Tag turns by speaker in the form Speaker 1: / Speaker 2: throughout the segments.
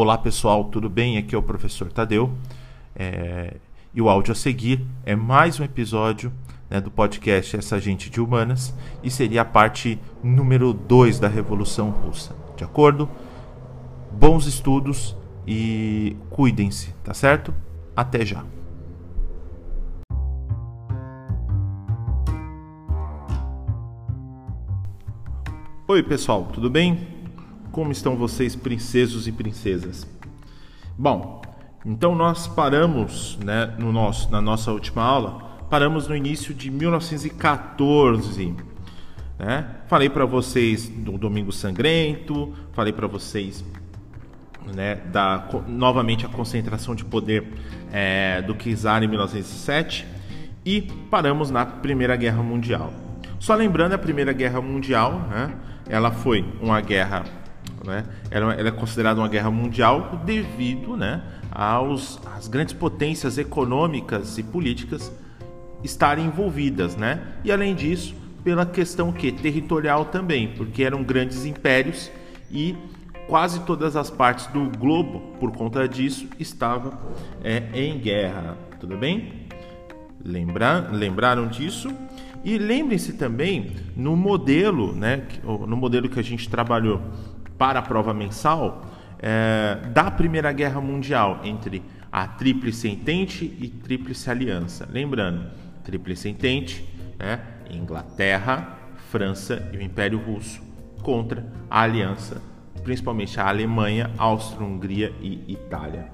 Speaker 1: Olá pessoal, tudo bem? Aqui é o professor Tadeu. É... E o áudio a seguir é mais um episódio né, do podcast Essa Gente de Humanas e seria a parte número 2 da Revolução Russa. De acordo? Bons estudos e cuidem-se, tá certo? Até já! Oi pessoal, tudo bem? Como estão vocês, princesos e princesas? Bom, então nós paramos, né, no nosso, na nossa última aula, paramos no início de 1914. Né? Falei para vocês do Domingo Sangrento, falei para vocês né, da novamente a concentração de poder é, do czar em 1907 e paramos na Primeira Guerra Mundial. Só lembrando, a Primeira Guerra Mundial, né, ela foi uma guerra né? Ela, ela é considerada uma guerra mundial devido né, aos, às grandes potências econômicas e políticas estarem envolvidas. Né? E além disso, pela questão que territorial também, porque eram grandes impérios e quase todas as partes do globo, por conta disso, estavam é, em guerra. Tudo bem? Lembrar, lembraram disso? E lembrem-se também no modelo, né, no modelo que a gente trabalhou para a prova mensal é, da Primeira Guerra Mundial entre a Tríplice Entente e Tríplice Aliança. Lembrando, Tríplice Entente, né, Inglaterra, França e o Império Russo contra a Aliança, principalmente a Alemanha, Áustria-Hungria e Itália.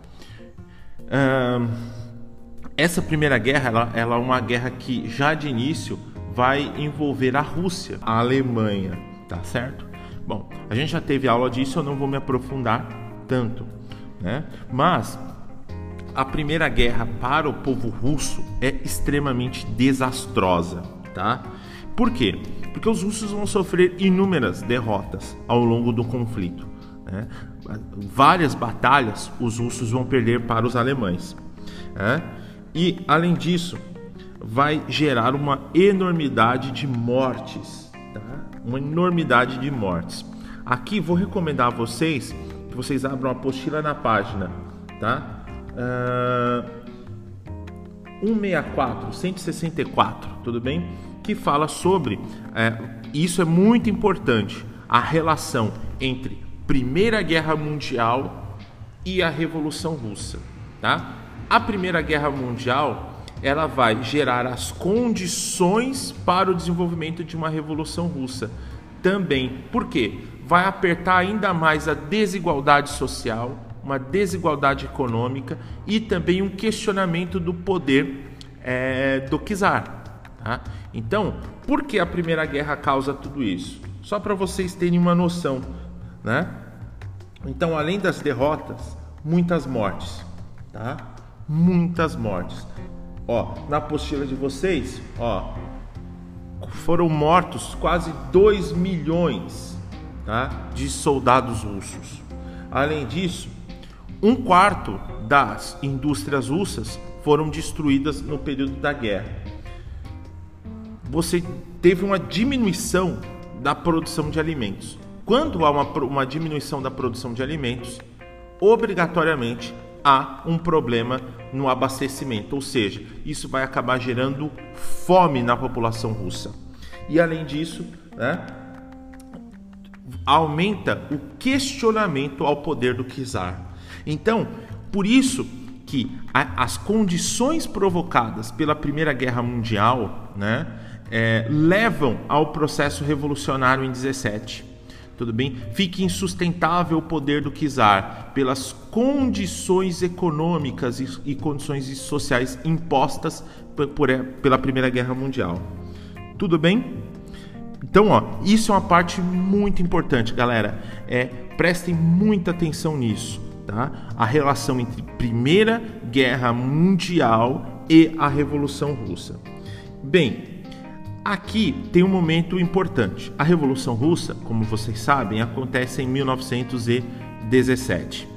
Speaker 1: essa Primeira Guerra ela, ela é uma guerra que já de início vai envolver a Rússia, a Alemanha, tá certo? Bom, a gente já teve aula disso, eu não vou me aprofundar tanto, né? Mas a Primeira Guerra para o povo russo é extremamente desastrosa, tá? Por quê? Porque os russos vão sofrer inúmeras derrotas ao longo do conflito. Né? Várias batalhas os russos vão perder para os alemães. Né? E, além disso, vai gerar uma enormidade de mortes uma enormidade de mortes. Aqui vou recomendar a vocês que vocês abram a apostila na página, tá? Uh, 164, 164, tudo bem? Que fala sobre é, isso é muito importante a relação entre Primeira Guerra Mundial e a Revolução Russa, tá? A Primeira Guerra Mundial ela vai gerar as condições para o desenvolvimento de uma revolução russa. Também, por quê? Vai apertar ainda mais a desigualdade social, uma desigualdade econômica e também um questionamento do poder é, do czar. Tá? Então, por que a Primeira Guerra causa tudo isso? Só para vocês terem uma noção. Né? Então, além das derrotas, muitas mortes. Tá? Muitas mortes. Ó, na apostila de vocês, ó, foram mortos quase 2 milhões tá, de soldados russos. Além disso, um quarto das indústrias russas foram destruídas no período da guerra. Você teve uma diminuição da produção de alimentos. Quando há uma, uma diminuição da produção de alimentos, obrigatoriamente há um problema no abastecimento, ou seja, isso vai acabar gerando fome na população russa. E além disso, né, aumenta o questionamento ao poder do czar. Então, por isso que as condições provocadas pela Primeira Guerra Mundial né, é, levam ao processo revolucionário em 17 tudo bem? Fique insustentável o poder do czar pelas condições econômicas e, e condições sociais impostas por, por, pela Primeira Guerra Mundial. Tudo bem? Então, ó, isso é uma parte muito importante, galera. É, prestem muita atenção nisso, tá? A relação entre Primeira Guerra Mundial e a Revolução Russa. Bem, Aqui tem um momento importante. A Revolução Russa, como vocês sabem, acontece em 1917.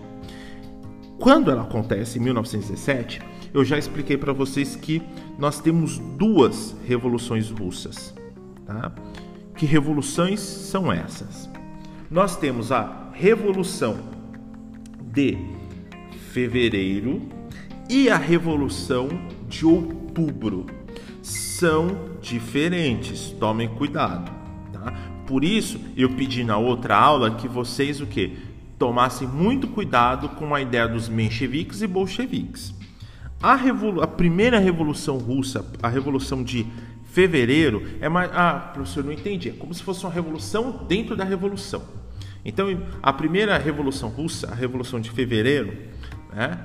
Speaker 1: Quando ela acontece em 1917, eu já expliquei para vocês que nós temos duas revoluções russas. Tá? Que revoluções são essas? Nós temos a Revolução de fevereiro e a Revolução de Outubro. São diferentes, tomem cuidado, tá? Por isso, eu pedi na outra aula que vocês o que? Tomassem muito cuidado com a ideia dos mencheviques e bolcheviques. A, revolu a primeira revolução russa, a revolução de fevereiro, é mais. Ah, professor, não entendi. É como se fosse uma revolução dentro da revolução. Então, a primeira revolução russa, a revolução de fevereiro, né,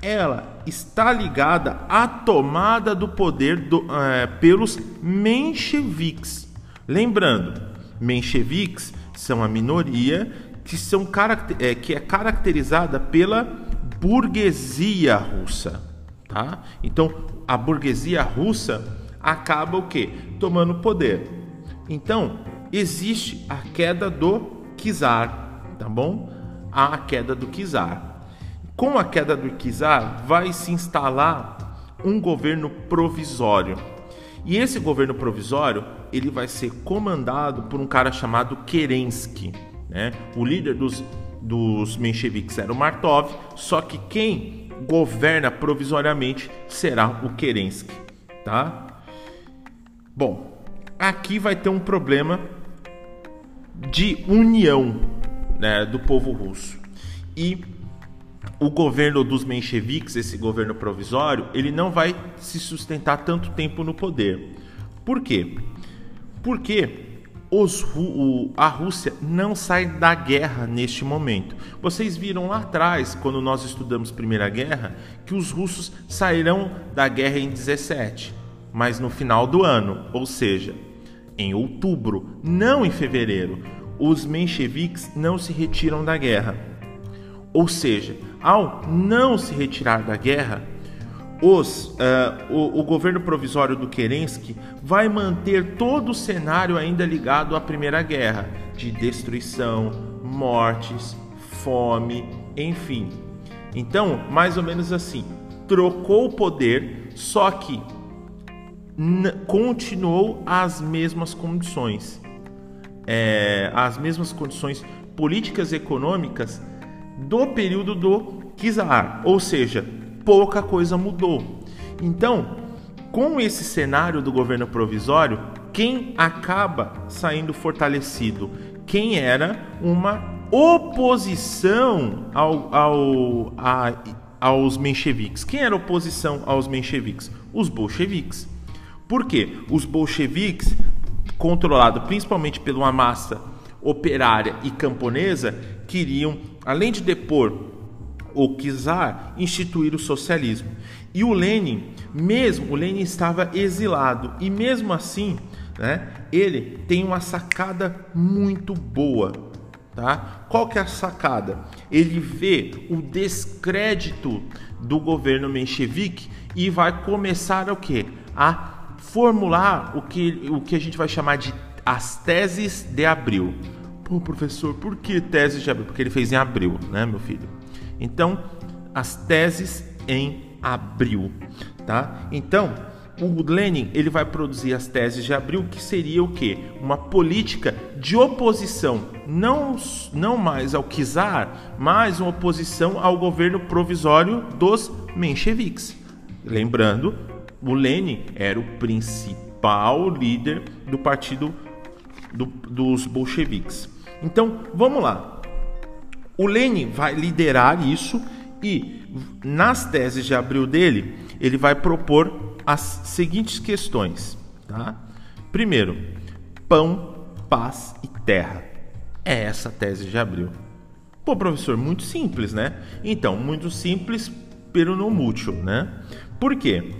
Speaker 1: ela está ligada à tomada do poder do, é, pelos mencheviques. Lembrando, mencheviques são a minoria que, são, é, que é caracterizada pela burguesia russa. Tá? Então, a burguesia russa acaba o que? Tomando poder. Então, existe a queda do czar, tá bom? A queda do czar. Com a queda do czar, vai se instalar um governo provisório. E esse governo provisório, ele vai ser comandado por um cara chamado Kerensky, né? O líder dos dos mencheviques era o Martov, só que quem governa provisoriamente será o Kerensky, tá? Bom, aqui vai ter um problema de união né, do povo russo. E o governo dos mencheviques, esse governo provisório, ele não vai se sustentar tanto tempo no poder. Por quê? Porque os, o, a Rússia não sai da guerra neste momento. Vocês viram lá atrás, quando nós estudamos Primeira Guerra, que os russos sairão da guerra em 17, mas no final do ano, ou seja, em outubro, não em fevereiro os mencheviques não se retiram da guerra. Ou seja, ao não se retirar da guerra, os, uh, o, o, governo provisório do Kerensky vai manter todo o cenário ainda ligado à Primeira Guerra, de destruição, mortes, fome, enfim. Então, mais ou menos assim, trocou o poder, só que continuou as mesmas condições é, as mesmas condições políticas e econômicas do período do czar, ou seja, pouca coisa mudou. Então, com esse cenário do governo provisório, quem acaba saindo fortalecido? Quem era uma oposição ao, ao, a, aos mencheviques. Quem era oposição aos mencheviques? Os bolcheviques. Por quê? Os bolcheviques controlado principalmente uma massa operária e camponesa, queriam, além de depor o czar, instituir o socialismo. E o Lenin, mesmo, o Lenin estava exilado e mesmo assim, né, ele tem uma sacada muito boa, tá? Qual que é a sacada? Ele vê o descrédito do governo menchevique e vai começar o que? A formular o que, o que a gente vai chamar de as teses de abril. Pô, professor, por que teses de abril? Porque ele fez em abril, né, meu filho? Então, as teses em abril, tá? Então, o Lenin ele vai produzir as teses de abril, que seria o quê? Uma política de oposição, não, não mais ao czar, mas uma oposição ao governo provisório dos mencheviques. Lembrando o Lenin era o principal líder do partido do, dos bolcheviques. Então, vamos lá. O Lenin vai liderar isso e nas teses de abril dele, ele vai propor as seguintes questões, tá? Primeiro, pão, paz e terra. É essa a tese de abril. Pô, professor, muito simples, né? Então, muito simples, pero não mútil, né? Por quê?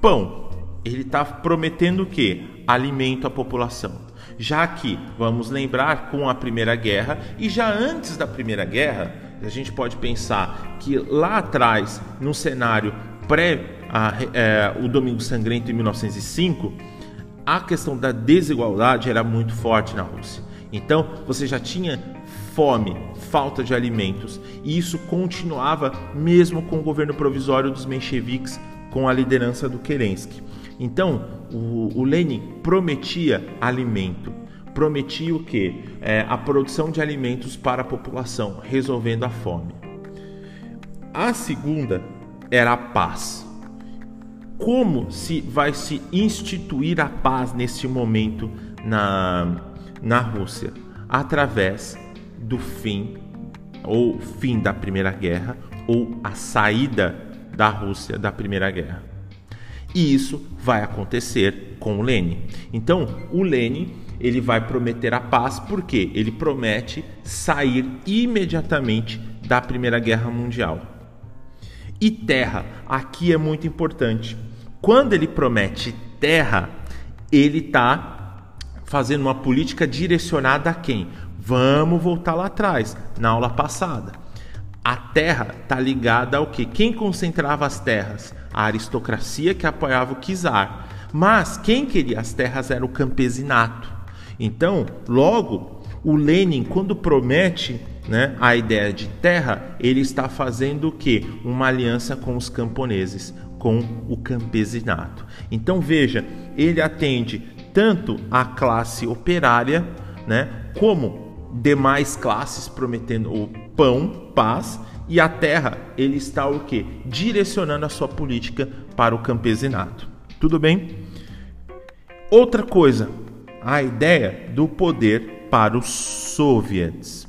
Speaker 1: Pão, ele está prometendo o que? Alimento à população. Já que, vamos lembrar, com a Primeira Guerra e já antes da Primeira Guerra, a gente pode pensar que lá atrás, no cenário pré a, é, o Domingo Sangrento em 1905, a questão da desigualdade era muito forte na Rússia. Então, você já tinha fome, falta de alimentos, e isso continuava mesmo com o governo provisório dos mencheviques com a liderança do Kerensky. Então, o, o Lenin prometia alimento. prometia o que? É, a produção de alimentos para a população, resolvendo a fome. A segunda era a paz. Como se vai se instituir a paz neste momento na, na Rússia? Através do fim ou fim da Primeira Guerra ou a saída da Rússia da Primeira Guerra. E isso vai acontecer com o Lenin. Então, o Lenin ele vai prometer a paz porque ele promete sair imediatamente da Primeira Guerra Mundial. E terra, aqui é muito importante. Quando ele promete terra, ele está fazendo uma política direcionada a quem? Vamos voltar lá atrás, na aula passada. A terra está ligada ao que? Quem concentrava as terras? A aristocracia que apoiava o czar. Mas quem queria as terras era o campesinato. Então, logo, o Lenin, quando promete né, a ideia de terra, ele está fazendo o que? Uma aliança com os camponeses, com o campesinato. Então veja, ele atende tanto a classe operária, né, como demais classes prometendo o pão, paz e a terra, ele está o que? Direcionando a sua política para o campesinato. Tudo bem? Outra coisa, a ideia do poder para os soviets.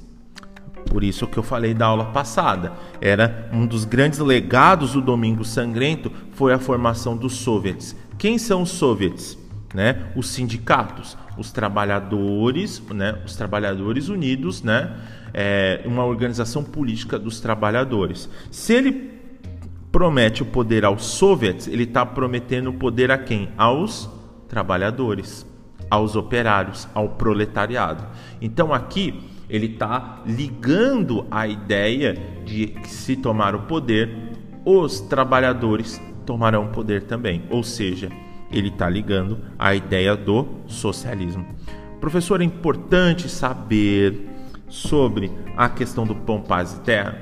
Speaker 1: Por isso que eu falei da aula passada. Era um dos grandes legados do Domingo Sangrento foi a formação dos soviets. Quem são os soviets? Né? Os sindicatos, os trabalhadores, né? Os trabalhadores unidos, né? É uma organização política dos trabalhadores. Se ele promete o poder aos soviets, ele está prometendo o poder a quem? Aos trabalhadores, aos operários, ao proletariado. Então aqui ele está ligando a ideia de que se tomar o poder, os trabalhadores tomarão o poder também. Ou seja, ele está ligando a ideia do socialismo. Professor, é importante saber sobre a questão do pão, paz e terra.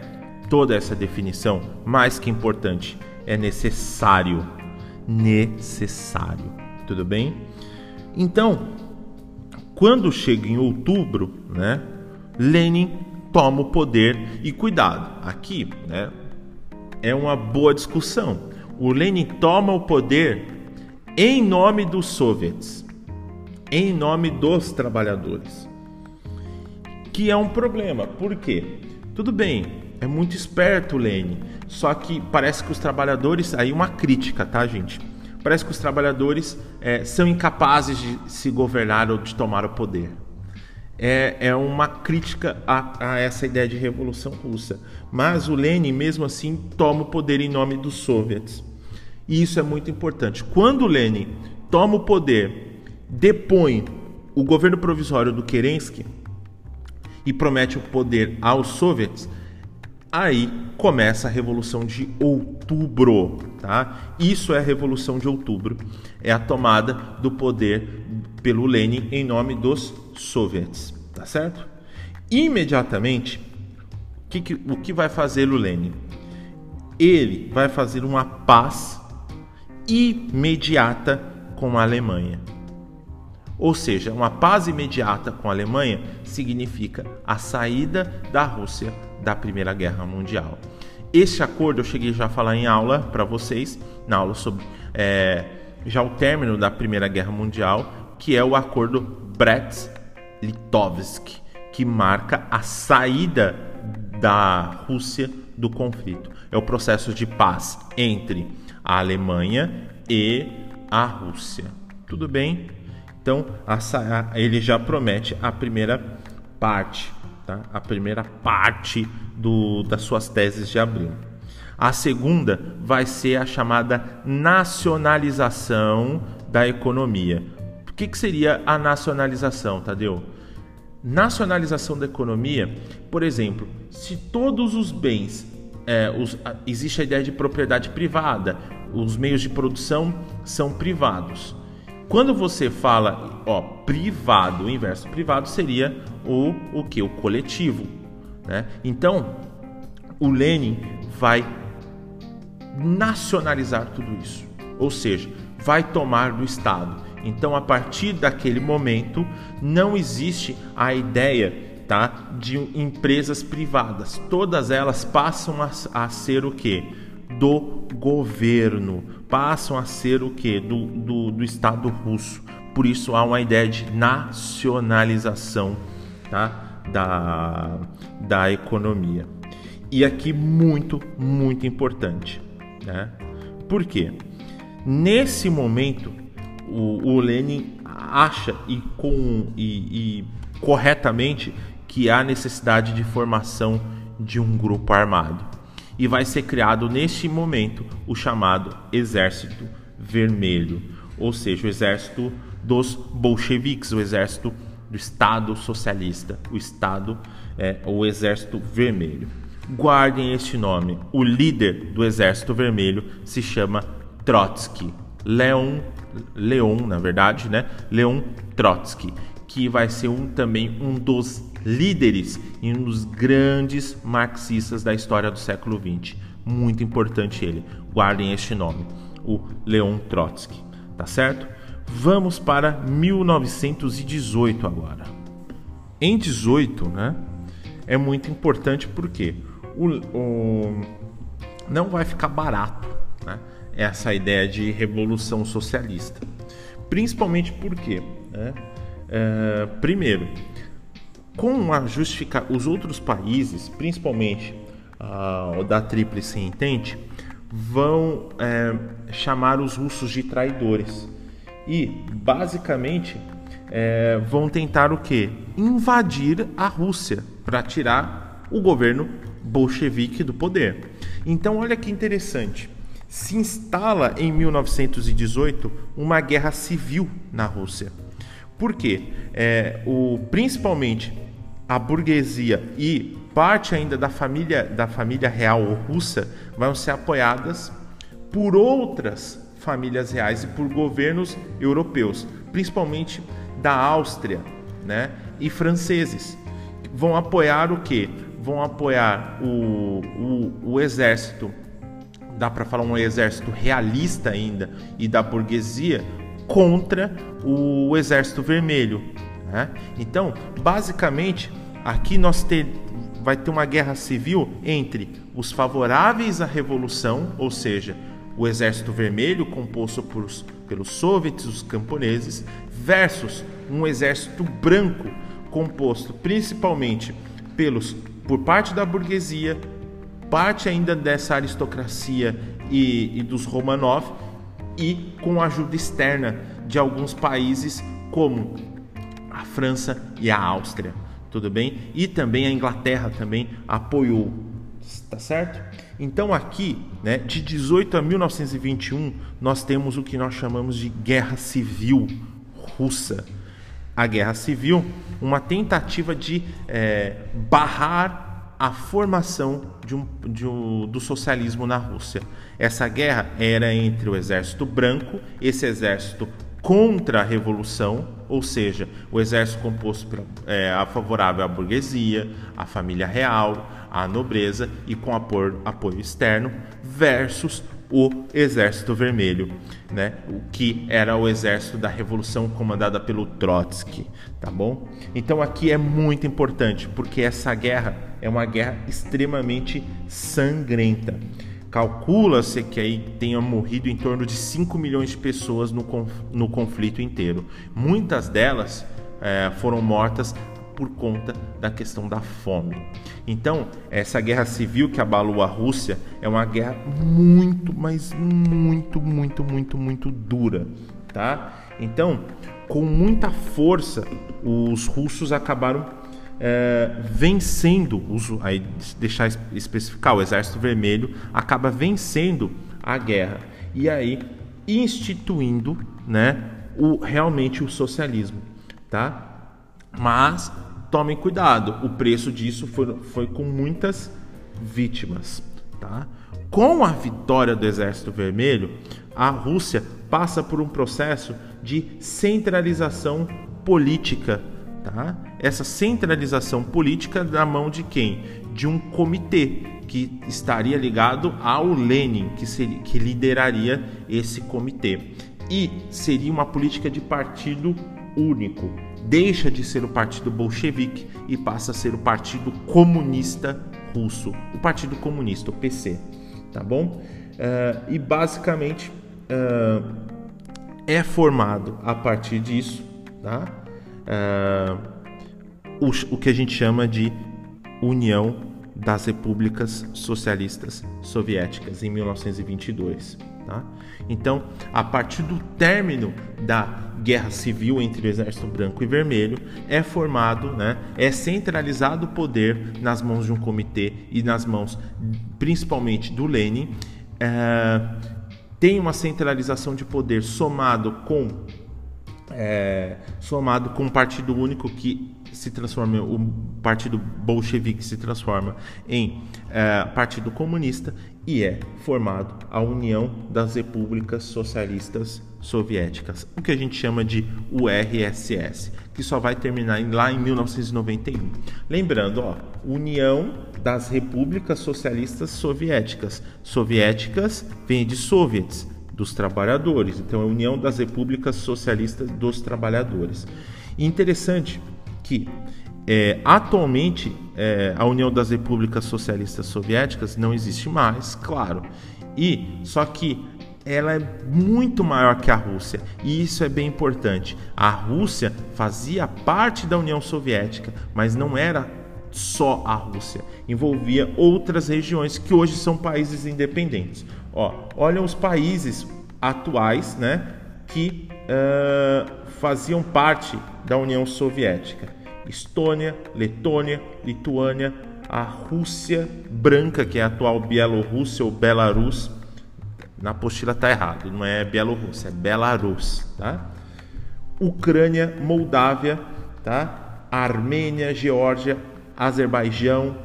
Speaker 1: Toda essa definição, mais que importante, é necessário. Necessário. Tudo bem? Então, quando chega em outubro, né, Lenin toma o poder e cuidado. Aqui, né, é uma boa discussão. O Lenin toma o poder em nome dos soviets, em nome dos trabalhadores. Que é um problema. Por quê? Tudo bem, é muito esperto o Lenin, só que parece que os trabalhadores, aí uma crítica, tá, gente? Parece que os trabalhadores é, são incapazes de se governar ou de tomar o poder é, é uma crítica a, a, essa ideia de revolução russa. Mas o Lenin, mesmo assim, toma o poder em nome dos soviets. E isso é muito importante. Quando o Lenin toma o poder, depõe o governo provisório do Kerensky e promete o poder aos soviets, aí começa a Revolução de Outubro. Tá? Isso é a Revolução de Outubro. É a tomada do poder pelo Lenin em nome dos soviets, tá certo? Imediatamente, que que, o que vai fazer o Lenin? Ele vai fazer uma paz imediata com a Alemanha. Ou seja, uma paz imediata com a Alemanha significa a saída da Rússia da Primeira Guerra Mundial. Este acordo eu cheguei já a falar em aula para vocês, na aula sobre é, já o término da Primeira Guerra Mundial, que é o acordo Brest Litovsk, que marca a saída da Rússia do conflito. É o processo de paz entre a Alemanha e a Rússia. Tudo bem? Então, ele já promete a primeira parte, tá? a primeira parte do, das suas teses de abril. A segunda vai ser a chamada nacionalização da economia que, que seria a nacionalização, Tadeu? Nacionalização da economia, por exemplo, se todos os bens, é, os, existe a ideia de propriedade privada, os meios de produção são privados. Quando você fala, ó, privado, o inverso privado seria o, o que? O coletivo. Né? Então, o Lenin vai nacionalizar tudo isso. Ou seja, vai tomar do Estado. Então, a partir daquele momento, não existe a ideia tá, de empresas privadas. Todas elas passam a, a ser o que? Do governo, passam a ser o que? Do, do, do Estado russo. Por isso há uma ideia de nacionalização tá, da, da economia. E aqui muito, muito importante. Né? Por quê? Nesse momento, o, o Lenin acha e, com, e, e corretamente que há necessidade de formação de um grupo armado. E vai ser criado neste momento o chamado Exército Vermelho, ou seja, o exército dos bolcheviques, o exército do Estado Socialista, o Estado, é, o Exército Vermelho. Guardem este nome. O líder do Exército Vermelho se chama Trotsky. Leon, Leon, na verdade, né? Leon Trotsky, que vai ser um, também um dos líderes e um dos grandes marxistas da história do século XX. Muito importante ele. Guardem este nome, o Leon Trotsky, tá certo? Vamos para 1918 agora. Em 18, né? É muito importante porque o, o, não vai ficar barato né, essa ideia de revolução socialista. Principalmente porque, né, é, primeiro, com a justificar os outros países, principalmente uh, da Tríplice Entente, vão é, chamar os russos de traidores e basicamente é, vão tentar o que? Invadir a Rússia para tirar o governo bolchevique do poder. Então, olha que interessante. Se instala em 1918 uma guerra civil na Rússia. Por quê? É, o, principalmente a burguesia e parte ainda da família, da família real russa vão ser apoiadas por outras famílias reais e por governos europeus, principalmente da Áustria né, e franceses. Vão apoiar o que? vão apoiar o, o, o exército, dá para falar um exército realista ainda, e da burguesia contra o exército vermelho. Né? Então, basicamente, aqui nós ter, vai ter uma guerra civil entre os favoráveis à revolução, ou seja, o exército vermelho composto por, pelos soviets, os camponeses, versus um exército branco composto principalmente pelos por parte da burguesia, parte ainda dessa aristocracia e, e dos Romanov, e com ajuda externa de alguns países como a França e a Áustria, tudo bem? E também a Inglaterra também apoiou, tá certo? Então aqui, né, de 18 a 1921, nós temos o que nós chamamos de Guerra Civil Russa a guerra civil, uma tentativa de é, barrar a formação de um, de um, do socialismo na Rússia. Essa guerra era entre o exército branco, esse exército contra a revolução, ou seja, o exército composto por, é, favorável à burguesia, à família real, à nobreza e com apoio, apoio externo, versus o Exército Vermelho, né? O que era o exército da revolução comandada pelo Trotsky, tá bom? Então aqui é muito importante porque essa guerra é uma guerra extremamente sangrenta. Calcula-se que aí tenha morrido em torno de 5 milhões de pessoas no, no conflito inteiro. Muitas delas é, foram mortas por conta da questão da fome. Então, essa guerra civil que abalou a Rússia é uma guerra muito, mas muito, muito, muito, muito dura, tá? Então, com muita força, os russos acabaram é, vencendo, aí deixar especificar, o Exército Vermelho acaba vencendo a guerra e aí instituindo, né, o, realmente o socialismo, tá? Mas tomem cuidado, o preço disso foi, foi com muitas vítimas. Tá? Com a vitória do Exército Vermelho, a Rússia passa por um processo de centralização política. Tá? Essa centralização política na mão de quem? De um comitê que estaria ligado ao Lenin, que, seria, que lideraria esse comitê. e seria uma política de partido único. Deixa de ser o Partido Bolchevique e passa a ser o Partido Comunista Russo, o Partido Comunista, o PC, tá bom? Uh, e basicamente uh, é formado a partir disso, tá? Uh, o, que a gente chama de União das Repúblicas Socialistas Soviéticas em 1922. Tá? Então, a partir do término da guerra civil entre o Exército Branco e Vermelho, é formado, né, é centralizado o poder nas mãos de um comitê e nas mãos principalmente do Lenin. É, tem uma centralização de poder somado com é, somado com um partido único que se transforma, o partido bolchevique se transforma em é, partido comunista e é formado a União das Repúblicas Socialistas Soviéticas, o que a gente chama de URSS, que só vai terminar lá em 1991. Lembrando, ó, União das Repúblicas Socialistas Soviéticas. Soviéticas vem de soviets, dos trabalhadores. Então, é a União das Repúblicas Socialistas dos Trabalhadores. E interessante que é, atualmente é, a União das Repúblicas Socialistas Soviéticas não existe mais, claro. E só que ela é muito maior que a Rússia e isso é bem importante. A Rússia fazia parte da União Soviética, mas não era só a Rússia, envolvia outras regiões que hoje são países independentes. Ó, olha os países atuais, né, que uh, faziam parte da União Soviética. Estônia, Letônia, Lituânia, a Rússia branca, que é a atual Bielorrússia ou Belarus. Na apostila está errado, não é Bielorrússia, é Belarus, tá? Ucrânia, Moldávia, tá? Armênia, Geórgia, Azerbaijão,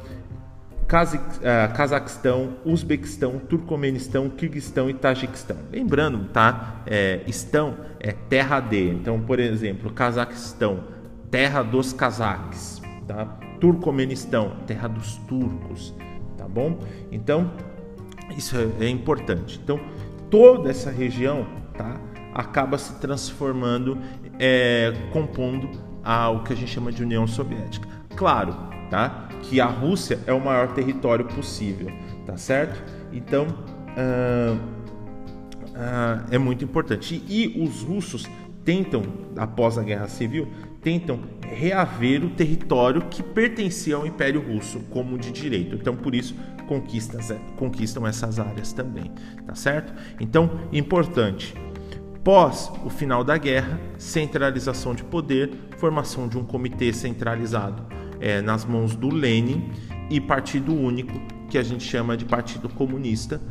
Speaker 1: uh, Cazaquistão, Uzbequistão, Turcomenistão, Kirguistão e Tajiquistão. Lembrando, tá? É, estão é terra de. Então, por exemplo, Cazaquistão, terra dos cazaques, tá? Turcomenistão, terra dos turcos, tá bom? Então, isso é, é importante. Então, toda essa região, tá? Acaba se transformando, é, compondo a, o que a gente chama de União Soviética. Claro, tá? Que a Rússia é o maior território possível, tá certo? Então, uh, uh, é muito importante. E, e os russos tentam, após a Guerra Civil, tentam reaver o território que pertencia ao Império Russo como de direito. Então, por isso, conquistam essas áreas também, tá certo? Então, importante. Pós o final da guerra, centralização de poder, formação de um comitê centralizado é, nas mãos do Lenin e partido único, que a gente chama de Partido Comunista,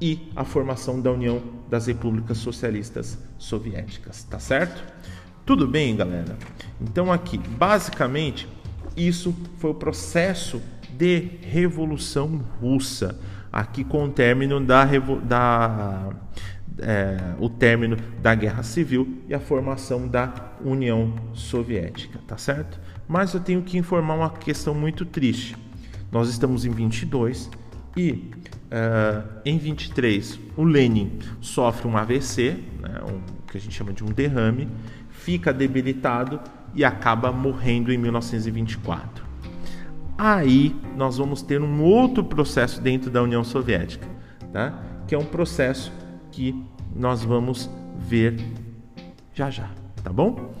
Speaker 1: e a formação da União das Repúblicas Socialistas Soviéticas, tá certo? Tudo bem, galera? Então aqui, basicamente, isso foi o processo de Revolução Russa, aqui com o término da, da é, o término da Guerra Civil e a formação da União Soviética, tá certo? Mas eu tenho que informar uma questão muito triste. Nós estamos em 22 e uh, em 23 o Lenin sofre um AVC, né, um, que a gente chama de um derrame, fica debilitado e acaba morrendo em 1924. Aí nós vamos ter um outro processo dentro da União Soviética, tá? que é um processo que nós vamos ver já já, tá bom?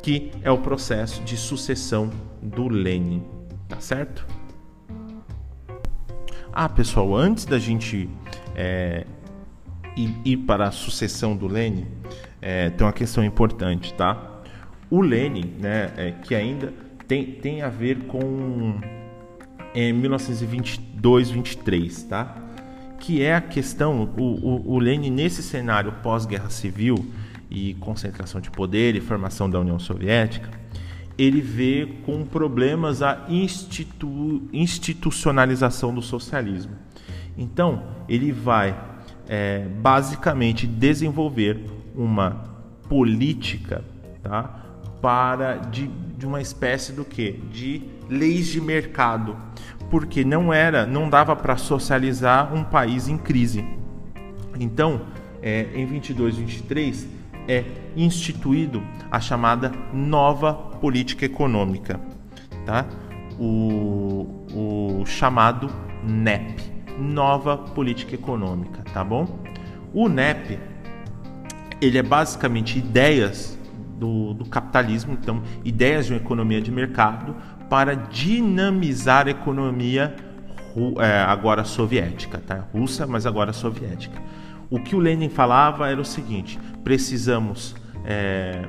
Speaker 1: Que é o processo de sucessão do Lenin, tá certo? Ah, pessoal, antes da gente é, ir, ir para a sucessão do Lenin, é, tem uma questão importante, tá? O Lenin, né, é, que ainda tem, tem a ver com em 1922, 23, tá? Que é a questão, o, o, o Lenin nesse cenário pós-guerra civil e concentração de poder e formação da União Soviética, ele vê com problemas a institu, institucionalização do socialismo. Então, ele vai é, basicamente desenvolver uma política tá? para de, de uma espécie do que de leis de mercado porque não era não dava para socializar um país em crise então é, em 22 23 é instituído a chamada nova política econômica, tá? O, o chamado NEP, nova política econômica, tá bom? O NEP ele é basicamente ideias do, do capitalismo, então ideias de uma economia de mercado para dinamizar a economia é, agora soviética, tá? Russa, mas agora soviética. O que o Lenin falava era o seguinte: precisamos é,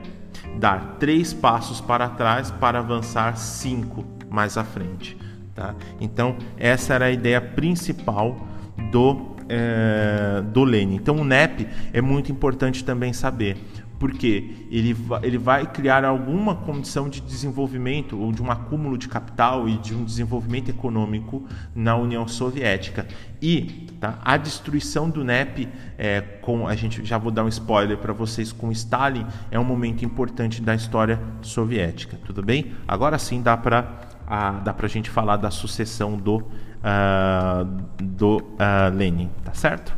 Speaker 1: dar três passos para trás para avançar cinco mais à frente. Tá? Então, essa era a ideia principal do, é, do Lenin. Então, o NEP é muito importante também saber porque ele, ele vai criar alguma condição de desenvolvimento ou de um acúmulo de capital e de um desenvolvimento econômico na União Soviética. E tá, a destruição do NEP, é, com a gente já vou dar um spoiler para vocês com Stalin, é um momento importante da história soviética. Tudo bem? Agora sim dá para dá para a gente falar da sucessão do, uh, do uh, Lenin, tá certo?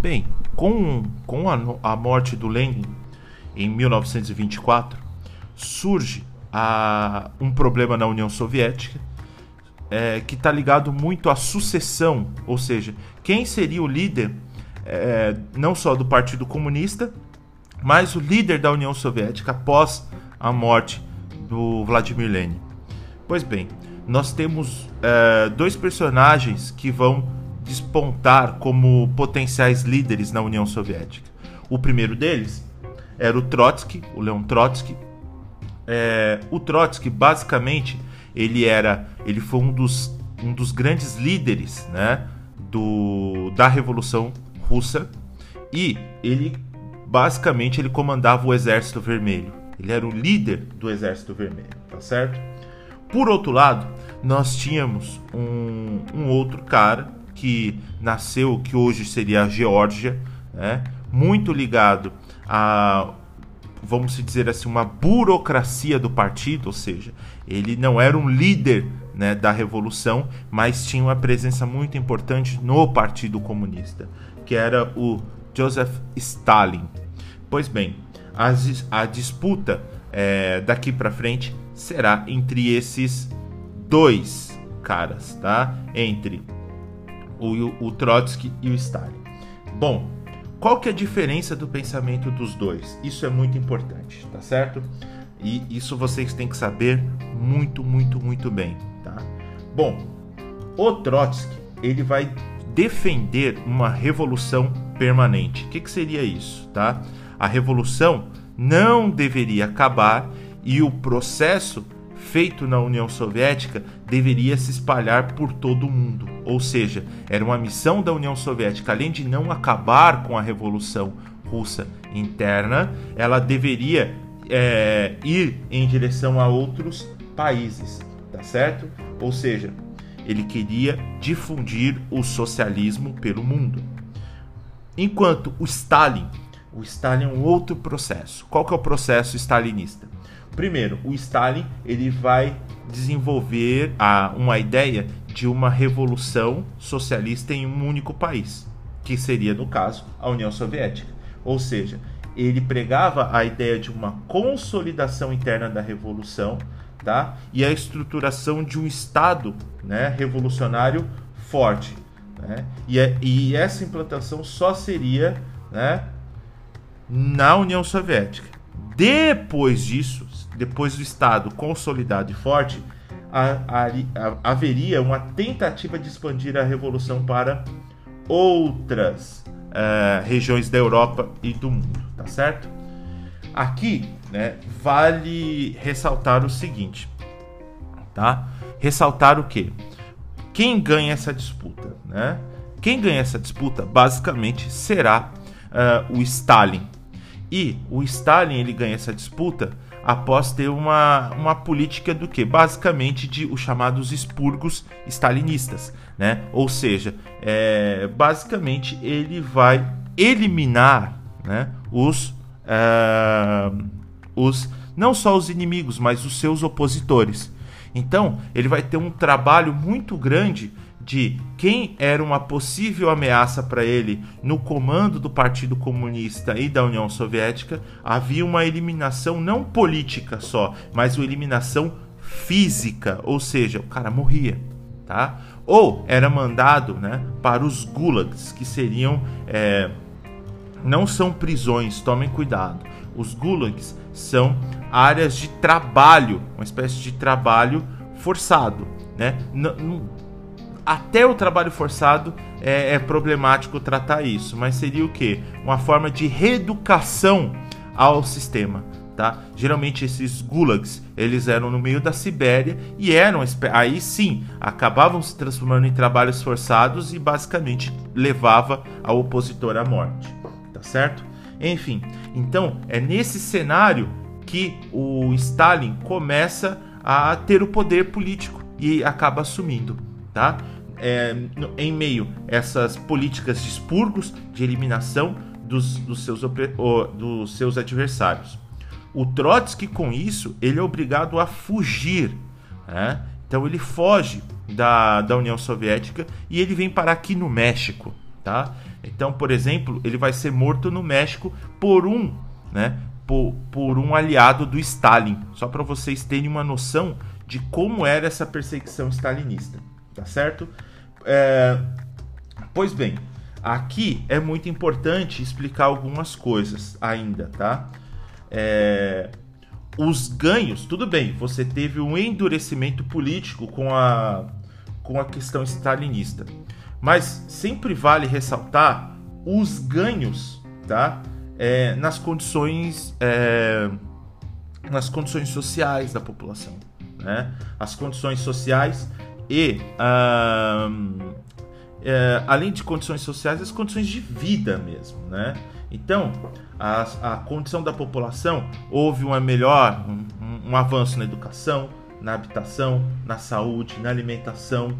Speaker 1: Bem, com, com a, a morte do Lenin em 1924, surge a, um problema na União Soviética é, que está ligado muito à sucessão, ou seja, quem seria o líder é, não só do Partido Comunista, mas o líder da União Soviética após a morte do Vladimir Lenin. Pois bem, nós temos é, dois personagens que vão despontar como potenciais líderes na União Soviética. O primeiro deles era o Trotsky, o Leon Trotsky. É, o Trotsky, basicamente, ele era, ele foi um dos, um dos grandes líderes, né, do, da Revolução Russa e ele, basicamente, ele comandava o Exército Vermelho. Ele era o líder do Exército Vermelho, tá certo? Por outro lado, nós tínhamos um, um outro cara que nasceu, que hoje seria a Geórgia, né? muito ligado a, vamos dizer assim, uma burocracia do partido, ou seja, ele não era um líder né, da revolução, mas tinha uma presença muito importante no Partido Comunista, que era o Joseph Stalin. Pois bem, a, a disputa é, daqui para frente será entre esses dois caras, tá? Entre o, o Trotsky e o Stalin. Bom, qual que é a diferença do pensamento dos dois? Isso é muito importante, tá certo? E isso vocês têm que saber muito, muito, muito bem, tá? Bom, o Trotsky, ele vai defender uma revolução permanente. O que, que seria isso, tá? A revolução não deveria acabar e o processo feito na União Soviética deveria se espalhar por todo o mundo. Ou seja, era uma missão da União Soviética, além de não acabar com a Revolução Russa interna, ela deveria é, ir em direção a outros países, tá certo? Ou seja, ele queria difundir o socialismo pelo mundo. Enquanto o Stalin, o Stalin é um outro processo. Qual que é o processo stalinista? Primeiro, o Stalin ele vai desenvolver a, uma ideia de uma revolução socialista em um único país, que seria, no caso, a União Soviética. Ou seja, ele pregava a ideia de uma consolidação interna da revolução tá? e a estruturação de um Estado né, revolucionário forte. Né? E, é, e essa implantação só seria né, na União Soviética. Depois disso, depois do Estado consolidado e forte, a, a, a, haveria uma tentativa de expandir a revolução para outras uh, regiões da Europa e do mundo, tá certo? Aqui, né, vale ressaltar o seguinte, tá? Ressaltar o que? Quem ganha essa disputa, né? Quem ganha essa disputa, basicamente, será uh, o Stalin. E o Stalin ele ganha essa disputa após ter uma, uma política do que? Basicamente de os chamados expurgos stalinistas, né? Ou seja, é, basicamente ele vai eliminar né, os, é, os não só os inimigos, mas os seus opositores. Então, ele vai ter um trabalho muito grande de quem era uma possível ameaça para ele no comando do Partido Comunista e da União Soviética, havia uma eliminação não política só, mas uma eliminação física, ou seja, o cara morria, tá? Ou era mandado, né, para os gulags, que seriam é, não são prisões, tomem cuidado. Os gulags são áreas de trabalho, uma espécie de trabalho forçado, né? Até o trabalho forçado é, é, problemático tratar isso, mas seria o que? Uma forma de reeducação ao sistema. Tá? Geralmente esses gulags eles eram no meio da Sibéria e eram aí sim acabavam se transformando em trabalhos forçados e basicamente levava ao opositor à morte, tá certo? Enfim, então é nesse cenário que o Stalin começa a ter o poder político e acaba assumindo, tá? É, em meio a essas políticas de expurgos, de eliminação dos, dos, seus, dos seus adversários. O Trotsky, com isso, ele é obrigado a fugir. Né? Então ele foge da, da União Soviética e ele vem parar aqui no México. Tá? Então, por exemplo, ele vai ser morto no México por um, né, por, por um aliado do Stalin. Só para vocês terem uma noção de como era essa perseguição stalinista, tá certo? É, pois bem, aqui é muito importante explicar algumas coisas ainda, tá? É, os ganhos, tudo bem, você teve um endurecimento político com a, com a questão stalinista, mas sempre vale ressaltar os ganhos, tá? É, nas condições é, nas condições sociais da população, né? As condições sociais e é, além de condições sociais, as condições de vida mesmo, né? Então, a, a condição da população houve uma melhor, um, um avanço na educação, na habitação, na saúde, na alimentação,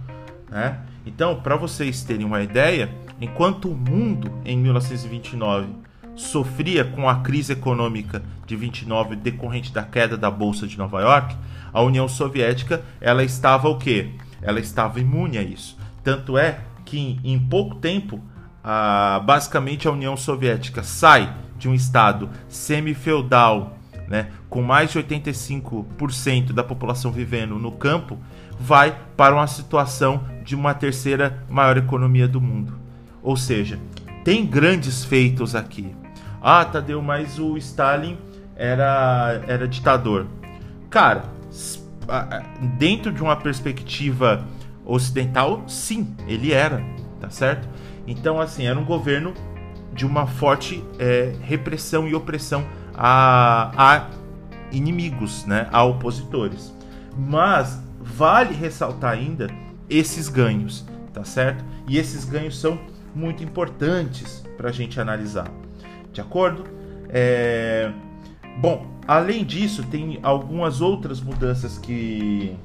Speaker 1: né? Então, para vocês terem uma ideia, enquanto o mundo em 1929 sofria com a crise econômica de 29 decorrente da queda da bolsa de Nova York, a União Soviética ela estava o quê? Ela estava imune a isso. Tanto é que em pouco tempo, a, basicamente a União Soviética sai de um estado semi-feudal, né, com mais de 85% da população vivendo no campo, vai para uma situação de uma terceira maior economia do mundo. Ou seja, tem grandes feitos aqui. Ah, Tadeu, mas o Stalin era, era ditador. Cara, dentro de uma perspectiva ocidental, sim, ele era, tá certo? Então, assim, era um governo de uma forte é, repressão e opressão a, a inimigos, né, a opositores. Mas vale ressaltar ainda esses ganhos, tá certo? E esses ganhos são muito importantes para a gente analisar, de acordo? É... Bom, além disso, tem algumas outras mudanças que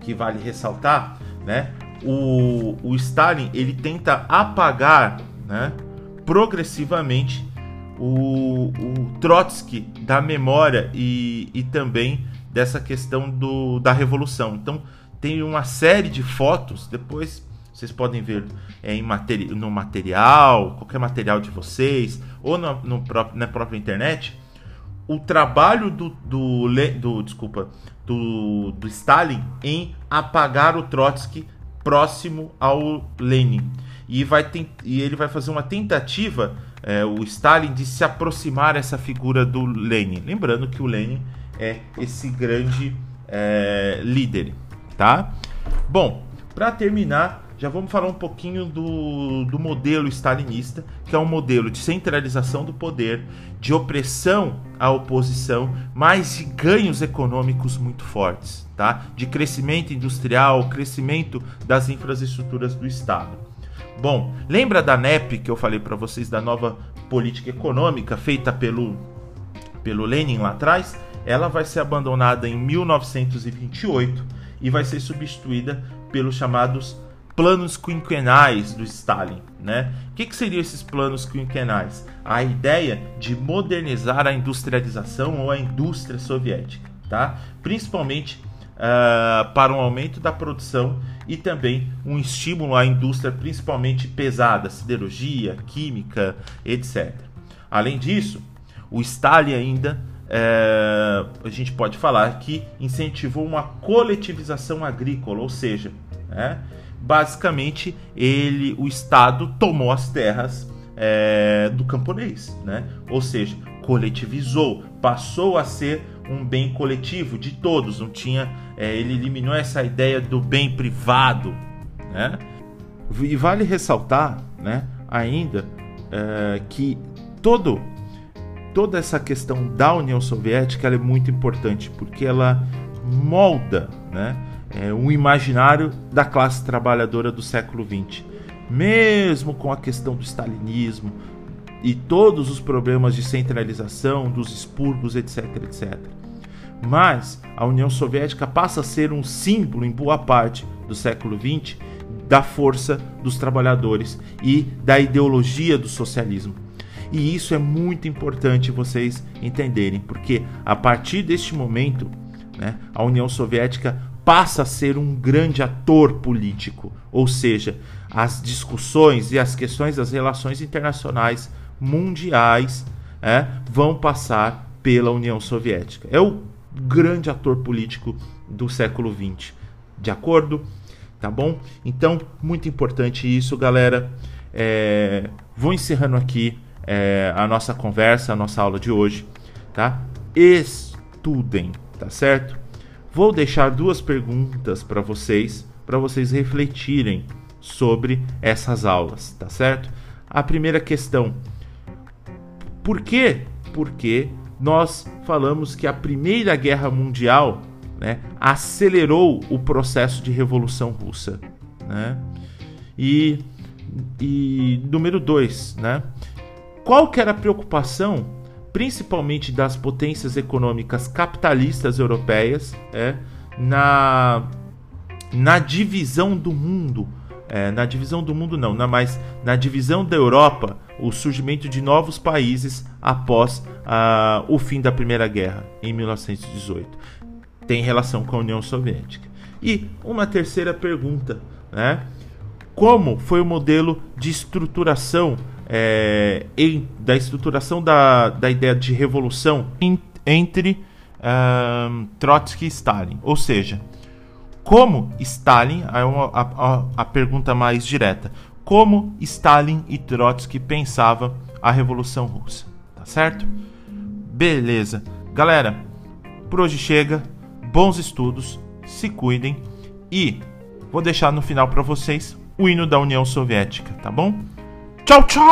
Speaker 1: que vale ressaltar, né? O, o Stalin ele tenta apagar, né, progressivamente o, o Trotsky da memória e, e também dessa questão do, da revolução. Então tem uma série de fotos, depois vocês podem ver é, em materi no material, qualquer material de vocês, ou no, no próprio, na própria internet, o trabalho do, do, do desculpa do, do Stalin em apagar o Trotsky próximo ao Lenin. E vai e ele vai fazer uma tentativa é, o Stalin de se aproximar essa figura do Lenin. Lembrando que o Lenin é esse grande é, líder tá? Bom para terminar já vamos falar um pouquinho do, do modelo stalinista, que é um modelo de centralização do poder, de opressão à oposição, mas de ganhos econômicos muito fortes, tá? De crescimento industrial, crescimento das infraestruturas do Estado. Bom, lembra da NEP que eu falei para vocês da nova política econômica feita pelo pelo Lenin lá atrás? Ela vai ser abandonada em 1928 e vai ser substituída pelos chamados planos quinquenais do Stalin. Né? O que, que seriam esses planos quinquenais? A ideia de modernizar a industrialização ou a indústria soviética, tá? principalmente uh, para um aumento da produção e também um estímulo à indústria, principalmente pesada, siderurgia, química, etc. Além disso, o Stalin ainda é, a gente pode falar que incentivou uma coletivização agrícola, ou seja, é, basicamente ele, o Estado tomou as terras é, do camponês, né? ou seja, coletivizou, passou a ser um bem coletivo de todos, não tinha, é, ele eliminou essa ideia do bem privado, né? E vale ressaltar, né, ainda é, que todo toda essa questão da União Soviética é muito importante porque ela molda né, é, um imaginário da classe trabalhadora do século XX. Mesmo com a questão do stalinismo e todos os problemas de centralização, dos expurgos, etc, etc. Mas a União Soviética passa a ser um símbolo, em boa parte do século XX, da força dos trabalhadores e da ideologia do socialismo. E isso é muito importante vocês entenderem, porque a partir deste momento, né, a União Soviética passa a ser um grande ator político, ou seja, as discussões e as questões das relações internacionais mundiais é, vão passar pela União Soviética. É o grande ator político do século XX. De acordo? Tá bom? Então, muito importante isso, galera. É, vou encerrando aqui é, a nossa conversa, a nossa aula de hoje, tá? Estudem, tá certo? Vou deixar duas perguntas para vocês, para vocês refletirem sobre essas aulas, tá certo? A primeira questão: por quê? Porque nós falamos que a Primeira Guerra Mundial né, acelerou o processo de Revolução Russa. Né? E, e número dois, né? Qual que era a preocupação, principalmente das potências econômicas capitalistas europeias, é, na, na divisão do mundo? É, na divisão do mundo não, não, mas na divisão da Europa, o surgimento de novos países após uh, o fim da Primeira Guerra, em 1918. Tem relação com a União Soviética. E uma terceira pergunta, né? Como foi o modelo de estruturação é, em, da estruturação da, da ideia de revolução in, entre Trotsky e Stalin. Ou seja, como Stalin, é a, a, a pergunta mais direta, como Stalin e Trotsky pensavam a Revolução Russa. Tá certo? Beleza. Galera, por hoje chega. Bons estudos, se cuidem e vou deixar no final para vocês o hino da União Soviética, tá bom? Tchau, tchau!